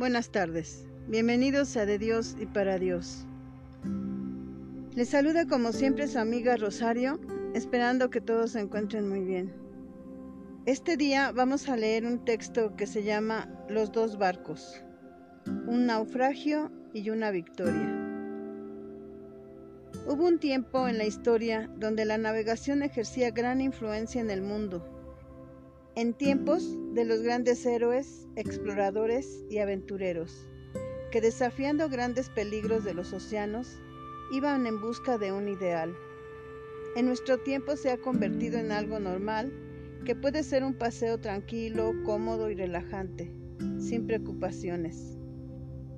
Buenas tardes, bienvenidos a De Dios y para Dios. Les saluda como siempre su amiga Rosario, esperando que todos se encuentren muy bien. Este día vamos a leer un texto que se llama Los dos barcos, un naufragio y una victoria. Hubo un tiempo en la historia donde la navegación ejercía gran influencia en el mundo en tiempos de los grandes héroes, exploradores y aventureros, que desafiando grandes peligros de los océanos, iban en busca de un ideal. En nuestro tiempo se ha convertido en algo normal, que puede ser un paseo tranquilo, cómodo y relajante, sin preocupaciones.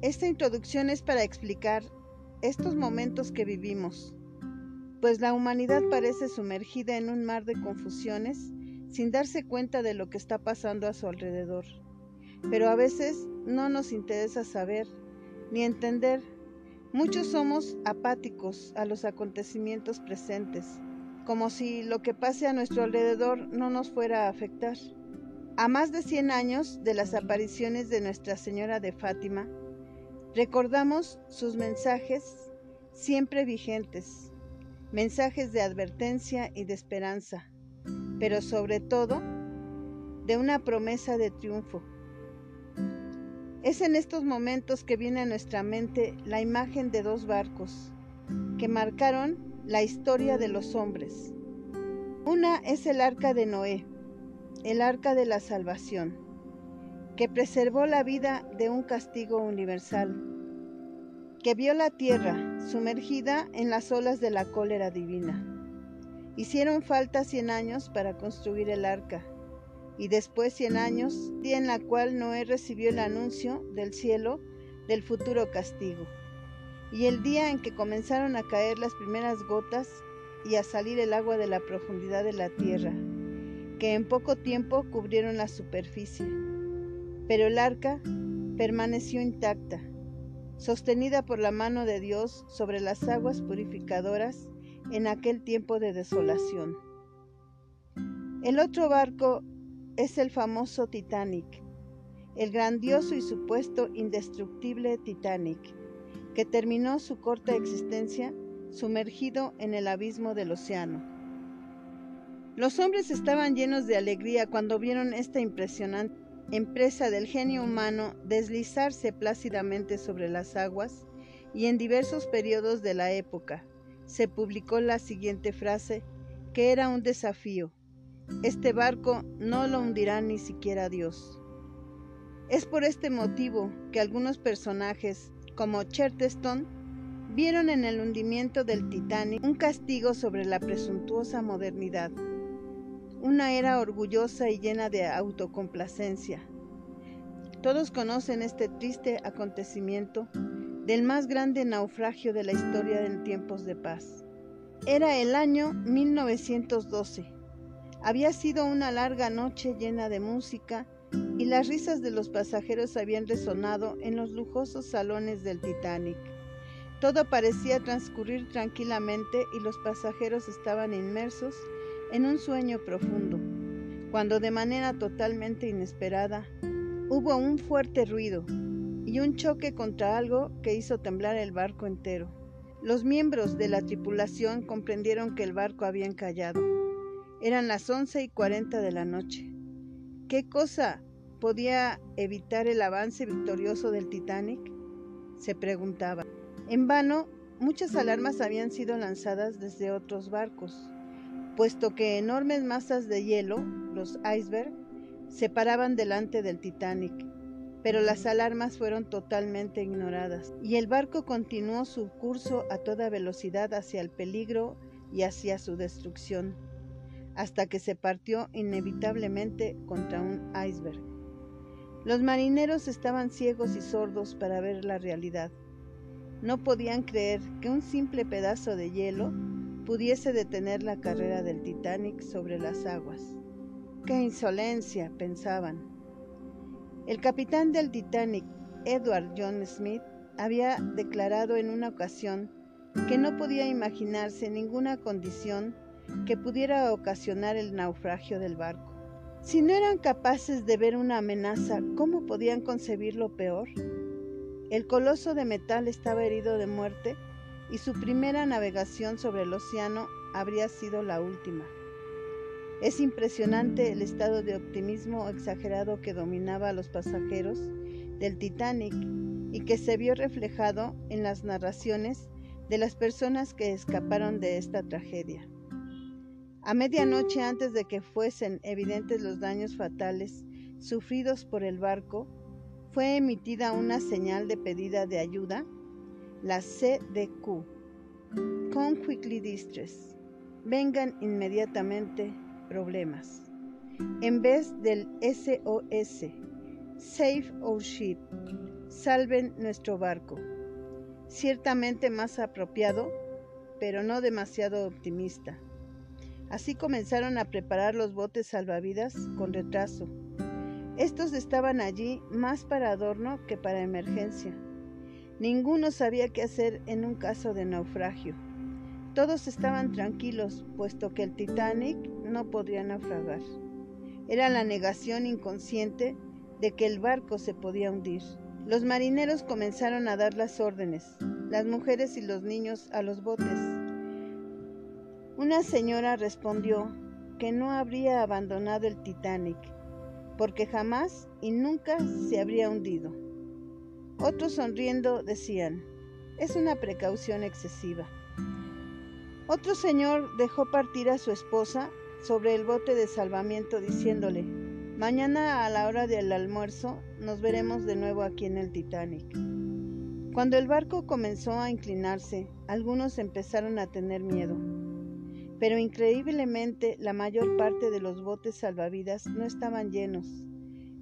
Esta introducción es para explicar estos momentos que vivimos, pues la humanidad parece sumergida en un mar de confusiones sin darse cuenta de lo que está pasando a su alrededor. Pero a veces no nos interesa saber ni entender. Muchos somos apáticos a los acontecimientos presentes, como si lo que pase a nuestro alrededor no nos fuera a afectar. A más de 100 años de las apariciones de Nuestra Señora de Fátima, recordamos sus mensajes siempre vigentes, mensajes de advertencia y de esperanza, pero sobre todo de una promesa de triunfo. Es en estos momentos que viene a nuestra mente la imagen de dos barcos que marcaron la historia de los hombres. Una es el arca de Noé, el arca de la salvación, que preservó la vida de un castigo universal, que vio la tierra sumergida en las olas de la cólera divina. Hicieron falta cien años para construir el arca, y después cien años, día en la cual Noé recibió el anuncio del cielo del futuro castigo, y el día en que comenzaron a caer las primeras gotas y a salir el agua de la profundidad de la tierra, que en poco tiempo cubrieron la superficie. Pero el arca permaneció intacta, sostenida por la mano de Dios sobre las aguas purificadoras en aquel tiempo de desolación. El otro barco es el famoso Titanic, el grandioso y supuesto indestructible Titanic, que terminó su corta existencia sumergido en el abismo del océano. Los hombres estaban llenos de alegría cuando vieron esta impresionante empresa del genio humano deslizarse plácidamente sobre las aguas y en diversos periodos de la época, se publicó la siguiente frase, que era un desafío. Este barco no lo hundirá ni siquiera Dios. Es por este motivo que algunos personajes, como Chesterton, vieron en el hundimiento del Titanic un castigo sobre la presuntuosa modernidad, una era orgullosa y llena de autocomplacencia. Todos conocen este triste acontecimiento del más grande naufragio de la historia en tiempos de paz. Era el año 1912. Había sido una larga noche llena de música y las risas de los pasajeros habían resonado en los lujosos salones del Titanic. Todo parecía transcurrir tranquilamente y los pasajeros estaban inmersos en un sueño profundo, cuando de manera totalmente inesperada hubo un fuerte ruido y un choque contra algo que hizo temblar el barco entero. Los miembros de la tripulación comprendieron que el barco había encallado. Eran las once y cuarenta de la noche. ¿Qué cosa podía evitar el avance victorioso del Titanic? Se preguntaba. En vano, muchas alarmas habían sido lanzadas desde otros barcos, puesto que enormes masas de hielo, los icebergs, se paraban delante del Titanic pero las alarmas fueron totalmente ignoradas y el barco continuó su curso a toda velocidad hacia el peligro y hacia su destrucción, hasta que se partió inevitablemente contra un iceberg. Los marineros estaban ciegos y sordos para ver la realidad. No podían creer que un simple pedazo de hielo pudiese detener la carrera del Titanic sobre las aguas. ¡Qué insolencia! pensaban. El capitán del Titanic, Edward John Smith, había declarado en una ocasión que no podía imaginarse ninguna condición que pudiera ocasionar el naufragio del barco. Si no eran capaces de ver una amenaza, ¿cómo podían concebir lo peor? El coloso de metal estaba herido de muerte y su primera navegación sobre el océano habría sido la última. Es impresionante el estado de optimismo exagerado que dominaba a los pasajeros del Titanic y que se vio reflejado en las narraciones de las personas que escaparon de esta tragedia. A medianoche antes de que fuesen evidentes los daños fatales sufridos por el barco, fue emitida una señal de pedida de ayuda, la CDQ, Come Quickly Distress, vengan inmediatamente problemas. En vez del SOS, Save Our Ship, salven nuestro barco. Ciertamente más apropiado, pero no demasiado optimista. Así comenzaron a preparar los botes salvavidas con retraso. Estos estaban allí más para adorno que para emergencia. Ninguno sabía qué hacer en un caso de naufragio. Todos estaban tranquilos, puesto que el Titanic no podría naufragar. Era la negación inconsciente de que el barco se podía hundir. Los marineros comenzaron a dar las órdenes, las mujeres y los niños a los botes. Una señora respondió que no habría abandonado el Titanic, porque jamás y nunca se habría hundido. Otros sonriendo decían, es una precaución excesiva. Otro señor dejó partir a su esposa sobre el bote de salvamiento diciéndole, mañana a la hora del almuerzo nos veremos de nuevo aquí en el Titanic. Cuando el barco comenzó a inclinarse, algunos empezaron a tener miedo. Pero increíblemente la mayor parte de los botes salvavidas no estaban llenos,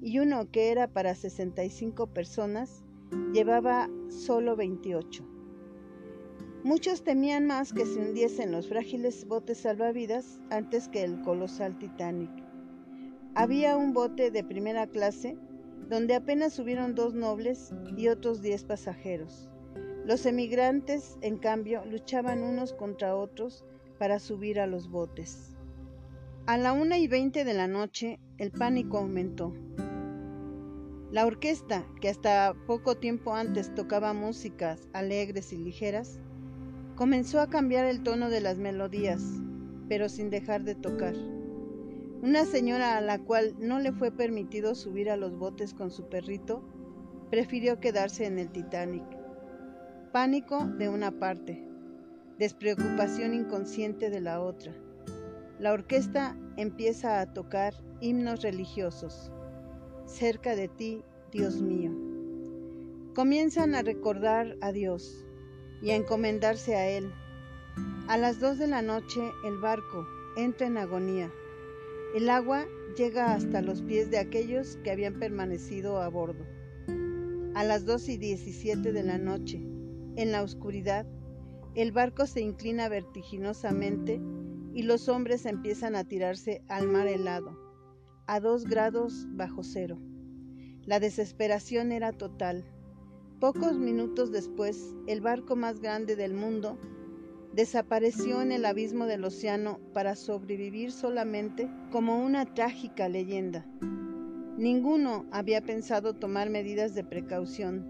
y uno que era para 65 personas llevaba solo 28. Muchos temían más que se hundiesen los frágiles botes salvavidas antes que el colosal Titanic. Había un bote de primera clase donde apenas subieron dos nobles y otros diez pasajeros. Los emigrantes, en cambio, luchaban unos contra otros para subir a los botes. A la una y veinte de la noche, el pánico aumentó. La orquesta, que hasta poco tiempo antes tocaba músicas alegres y ligeras, Comenzó a cambiar el tono de las melodías, pero sin dejar de tocar. Una señora a la cual no le fue permitido subir a los botes con su perrito, prefirió quedarse en el Titanic. Pánico de una parte, despreocupación inconsciente de la otra. La orquesta empieza a tocar himnos religiosos. Cerca de ti, Dios mío. Comienzan a recordar a Dios, y a encomendarse a él. A las dos de la noche el barco entra en agonía. El agua llega hasta los pies de aquellos que habían permanecido a bordo. A las dos y diecisiete de la noche, en la oscuridad, el barco se inclina vertiginosamente y los hombres empiezan a tirarse al mar helado, a dos grados bajo cero. La desesperación era total. Pocos minutos después, el barco más grande del mundo desapareció en el abismo del océano para sobrevivir solamente como una trágica leyenda. Ninguno había pensado tomar medidas de precaución.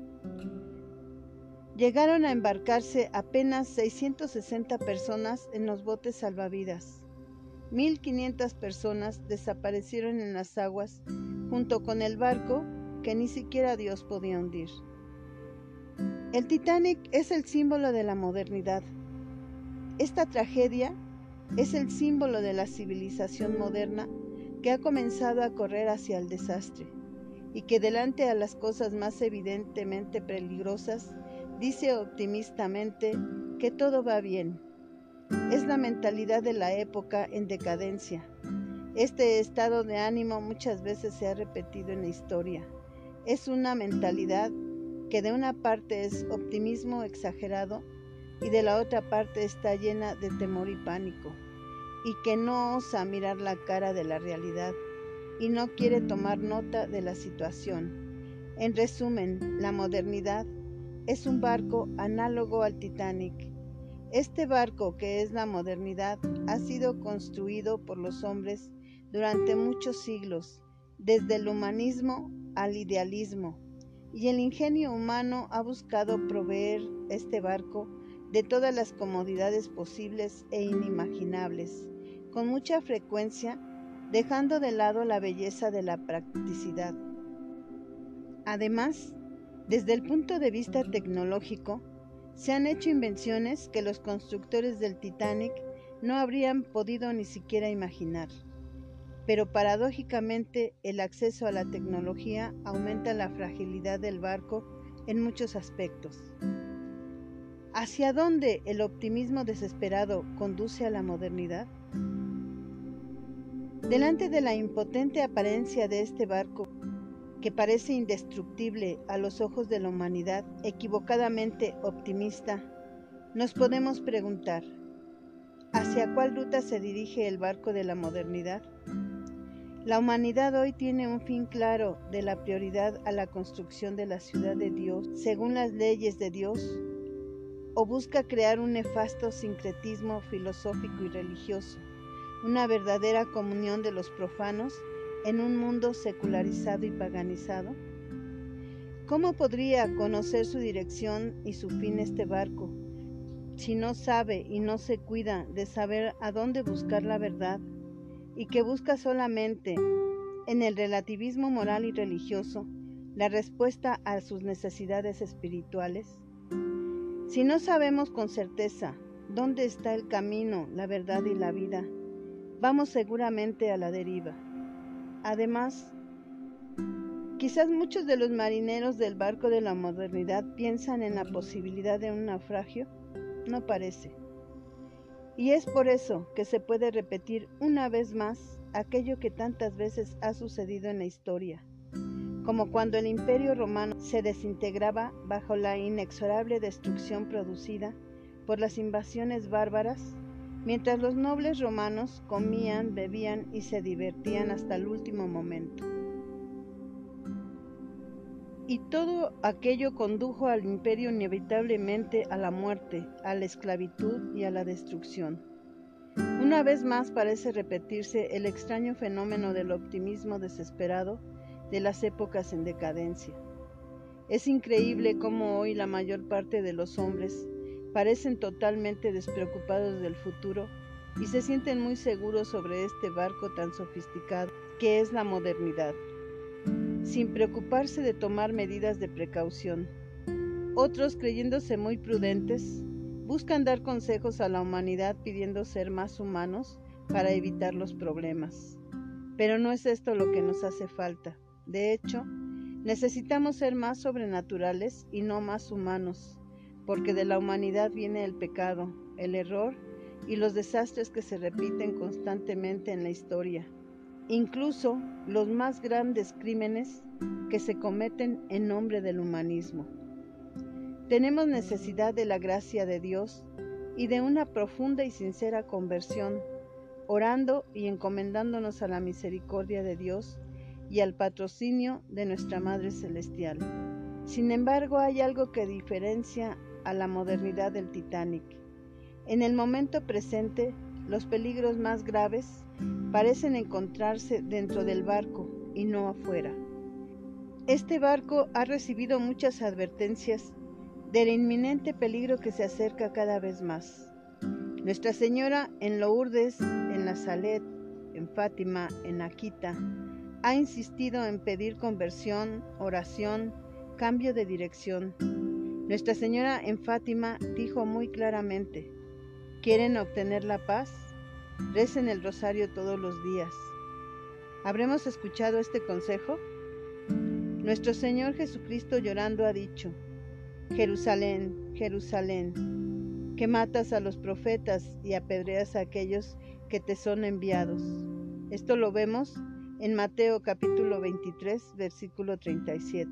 Llegaron a embarcarse apenas 660 personas en los botes salvavidas. 1.500 personas desaparecieron en las aguas junto con el barco que ni siquiera Dios podía hundir. El Titanic es el símbolo de la modernidad. Esta tragedia es el símbolo de la civilización moderna que ha comenzado a correr hacia el desastre y que delante a las cosas más evidentemente peligrosas dice optimistamente que todo va bien. Es la mentalidad de la época en decadencia. Este estado de ánimo muchas veces se ha repetido en la historia. Es una mentalidad que de una parte es optimismo exagerado y de la otra parte está llena de temor y pánico, y que no osa mirar la cara de la realidad y no quiere tomar nota de la situación. En resumen, la modernidad es un barco análogo al Titanic. Este barco, que es la modernidad, ha sido construido por los hombres durante muchos siglos, desde el humanismo al idealismo, y el ingenio humano ha buscado proveer este barco de todas las comodidades posibles e inimaginables, con mucha frecuencia dejando de lado la belleza de la practicidad. Además, desde el punto de vista tecnológico, se han hecho invenciones que los constructores del Titanic no habrían podido ni siquiera imaginar. Pero paradójicamente el acceso a la tecnología aumenta la fragilidad del barco en muchos aspectos. ¿Hacia dónde el optimismo desesperado conduce a la modernidad? Delante de la impotente apariencia de este barco, que parece indestructible a los ojos de la humanidad, equivocadamente optimista, nos podemos preguntar, ¿hacia cuál ruta se dirige el barco de la modernidad? La humanidad hoy tiene un fin claro de la prioridad a la construcción de la ciudad de Dios según las leyes de Dios o busca crear un nefasto sincretismo filosófico y religioso una verdadera comunión de los profanos en un mundo secularizado y paganizado? ¿Cómo podría conocer su dirección y su fin este barco si no sabe y no se cuida de saber a dónde buscar la verdad y que busca solamente en el relativismo moral y religioso la respuesta a sus necesidades espirituales? Si no sabemos con certeza dónde está el camino, la verdad y la vida, vamos seguramente a la deriva. Además, quizás muchos de los marineros del barco de la modernidad piensan en la posibilidad de un naufragio. No parece. Y es por eso que se puede repetir una vez más aquello que tantas veces ha sucedido en la historia, como cuando el imperio romano se desintegraba bajo la inexorable destrucción producida por las invasiones bárbaras mientras los nobles romanos comían, bebían y se divertían hasta el último momento. Y todo aquello condujo al imperio inevitablemente a la muerte, a la esclavitud y a la destrucción. Una vez más parece repetirse el extraño fenómeno del optimismo desesperado de las épocas en decadencia. Es increíble cómo hoy la mayor parte de los hombres parecen totalmente despreocupados del futuro y se sienten muy seguros sobre este barco tan sofisticado que es la modernidad, sin preocuparse de tomar medidas de precaución. Otros, creyéndose muy prudentes, buscan dar consejos a la humanidad pidiendo ser más humanos para evitar los problemas. Pero no es esto lo que nos hace falta. De hecho, necesitamos ser más sobrenaturales y no más humanos porque de la humanidad viene el pecado, el error y los desastres que se repiten constantemente en la historia, incluso los más grandes crímenes que se cometen en nombre del humanismo. Tenemos necesidad de la gracia de Dios y de una profunda y sincera conversión, orando y encomendándonos a la misericordia de Dios y al patrocinio de nuestra Madre Celestial. Sin embargo, hay algo que diferencia a la modernidad del Titanic. En el momento presente, los peligros más graves parecen encontrarse dentro del barco y no afuera. Este barco ha recibido muchas advertencias del inminente peligro que se acerca cada vez más. Nuestra Señora en Lourdes, en la Salet, en Fátima, en Akita, ha insistido en pedir conversión, oración, cambio de dirección, nuestra Señora en Fátima dijo muy claramente, ¿quieren obtener la paz? Recen el rosario todos los días. ¿Habremos escuchado este consejo? Nuestro Señor Jesucristo llorando ha dicho, Jerusalén, Jerusalén, que matas a los profetas y apedreas a aquellos que te son enviados. Esto lo vemos en Mateo capítulo 23, versículo 37.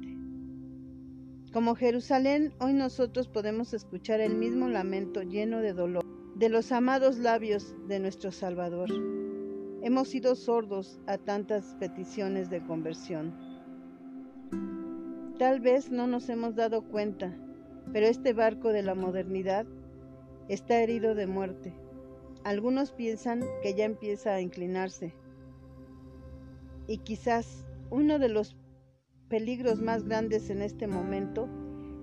Como Jerusalén, hoy nosotros podemos escuchar el mismo lamento lleno de dolor de los amados labios de nuestro Salvador. Hemos sido sordos a tantas peticiones de conversión. Tal vez no nos hemos dado cuenta, pero este barco de la modernidad está herido de muerte. Algunos piensan que ya empieza a inclinarse. Y quizás uno de los peligros más grandes en este momento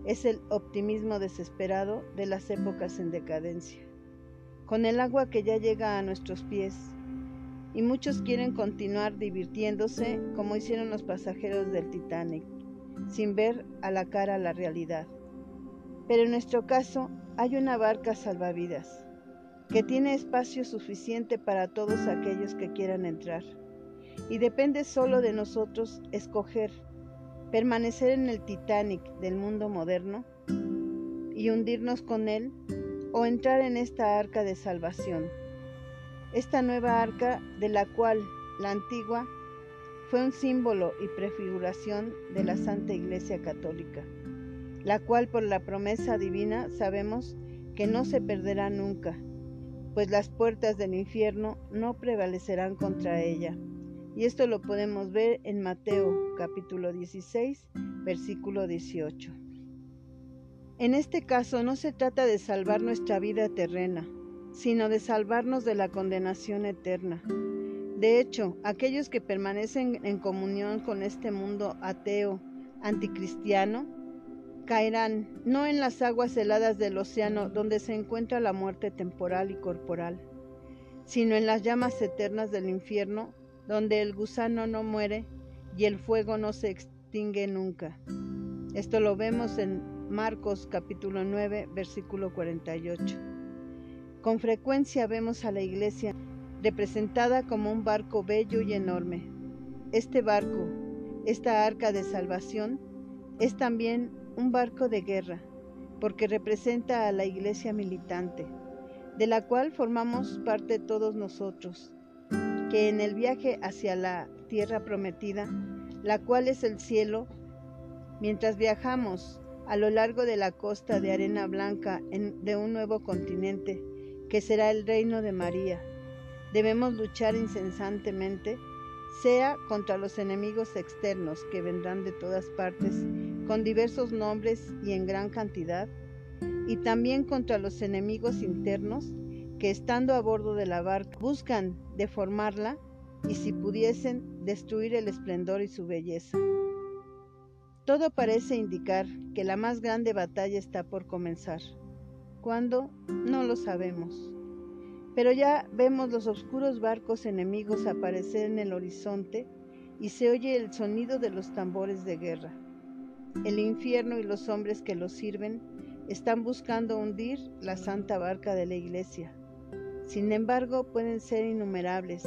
es el optimismo desesperado de las épocas en decadencia. Con el agua que ya llega a nuestros pies, y muchos quieren continuar divirtiéndose como hicieron los pasajeros del Titanic, sin ver a la cara la realidad. Pero en nuestro caso hay una barca salvavidas que tiene espacio suficiente para todos aquellos que quieran entrar. Y depende solo de nosotros escoger permanecer en el Titanic del mundo moderno y hundirnos con él o entrar en esta arca de salvación. Esta nueva arca de la cual la antigua fue un símbolo y prefiguración de la Santa Iglesia Católica, la cual por la promesa divina sabemos que no se perderá nunca, pues las puertas del infierno no prevalecerán contra ella. Y esto lo podemos ver en Mateo capítulo 16, versículo 18. En este caso no se trata de salvar nuestra vida terrena, sino de salvarnos de la condenación eterna. De hecho, aquellos que permanecen en comunión con este mundo ateo, anticristiano, caerán no en las aguas heladas del océano donde se encuentra la muerte temporal y corporal, sino en las llamas eternas del infierno donde el gusano no muere y el fuego no se extingue nunca. Esto lo vemos en Marcos capítulo 9, versículo 48. Con frecuencia vemos a la iglesia representada como un barco bello y enorme. Este barco, esta arca de salvación, es también un barco de guerra, porque representa a la iglesia militante, de la cual formamos parte todos nosotros que en el viaje hacia la tierra prometida, la cual es el cielo, mientras viajamos a lo largo de la costa de arena blanca de un nuevo continente, que será el reino de María, debemos luchar incesantemente, sea contra los enemigos externos que vendrán de todas partes, con diversos nombres y en gran cantidad, y también contra los enemigos internos que estando a bordo de la barca buscan deformarla y si pudiesen destruir el esplendor y su belleza. Todo parece indicar que la más grande batalla está por comenzar. ¿Cuándo? No lo sabemos. Pero ya vemos los oscuros barcos enemigos aparecer en el horizonte y se oye el sonido de los tambores de guerra. El infierno y los hombres que lo sirven están buscando hundir la santa barca de la iglesia sin embargo, pueden ser innumerables,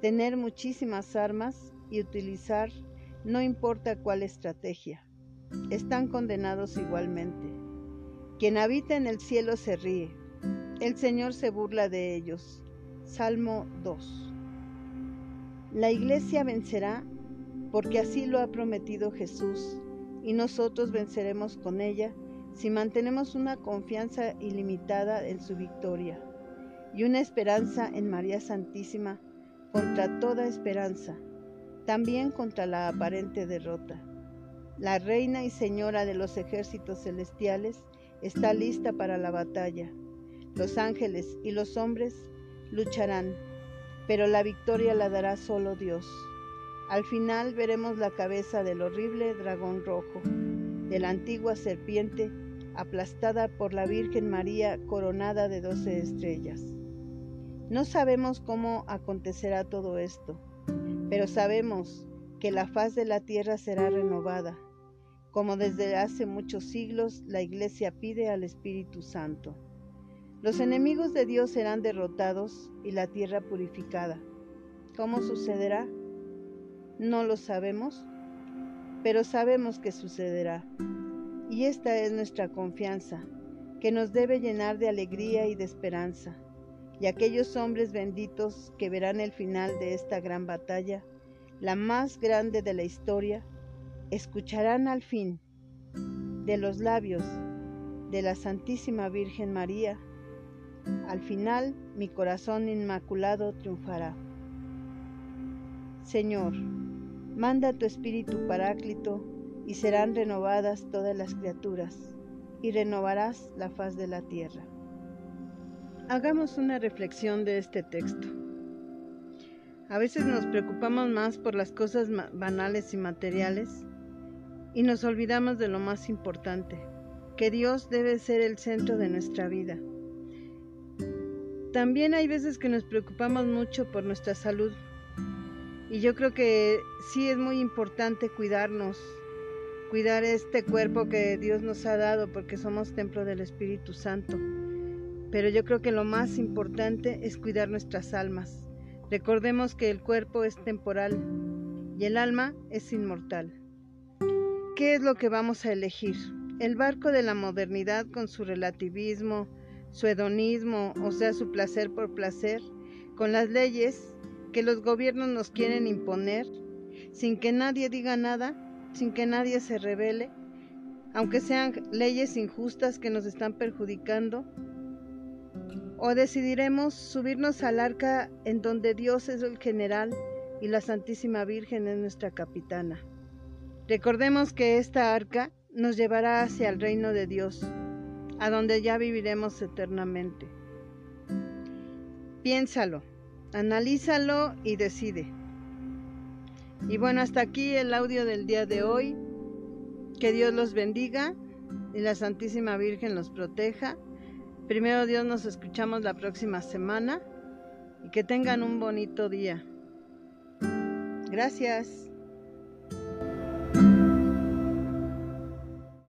tener muchísimas armas y utilizar no importa cuál estrategia. Están condenados igualmente. Quien habita en el cielo se ríe. El Señor se burla de ellos. Salmo 2. La iglesia vencerá porque así lo ha prometido Jesús y nosotros venceremos con ella si mantenemos una confianza ilimitada en su victoria y una esperanza en María Santísima contra toda esperanza, también contra la aparente derrota. La Reina y Señora de los ejércitos celestiales está lista para la batalla. Los ángeles y los hombres lucharán, pero la victoria la dará solo Dios. Al final veremos la cabeza del horrible dragón rojo, de la antigua serpiente aplastada por la Virgen María coronada de doce estrellas. No sabemos cómo acontecerá todo esto, pero sabemos que la faz de la tierra será renovada, como desde hace muchos siglos la Iglesia pide al Espíritu Santo. Los enemigos de Dios serán derrotados y la tierra purificada. ¿Cómo sucederá? No lo sabemos, pero sabemos que sucederá. Y esta es nuestra confianza, que nos debe llenar de alegría y de esperanza y aquellos hombres benditos que verán el final de esta gran batalla, la más grande de la historia, escucharán al fin de los labios de la Santísima Virgen María, al final mi corazón inmaculado triunfará. Señor, manda tu Espíritu Paráclito y serán renovadas todas las criaturas, y renovarás la faz de la tierra. Hagamos una reflexión de este texto. A veces nos preocupamos más por las cosas banales y materiales y nos olvidamos de lo más importante, que Dios debe ser el centro de nuestra vida. También hay veces que nos preocupamos mucho por nuestra salud y yo creo que sí es muy importante cuidarnos, cuidar este cuerpo que Dios nos ha dado porque somos templo del Espíritu Santo. Pero yo creo que lo más importante es cuidar nuestras almas. Recordemos que el cuerpo es temporal y el alma es inmortal. ¿Qué es lo que vamos a elegir? El barco de la modernidad con su relativismo, su hedonismo, o sea, su placer por placer, con las leyes que los gobiernos nos quieren imponer, sin que nadie diga nada, sin que nadie se revele, aunque sean leyes injustas que nos están perjudicando, o decidiremos subirnos al arca en donde Dios es el general y la Santísima Virgen es nuestra capitana. Recordemos que esta arca nos llevará hacia el reino de Dios, a donde ya viviremos eternamente. Piénsalo, analízalo y decide. Y bueno, hasta aquí el audio del día de hoy. Que Dios los bendiga y la Santísima Virgen los proteja. Primero Dios nos escuchamos la próxima semana y que tengan un bonito día. Gracias.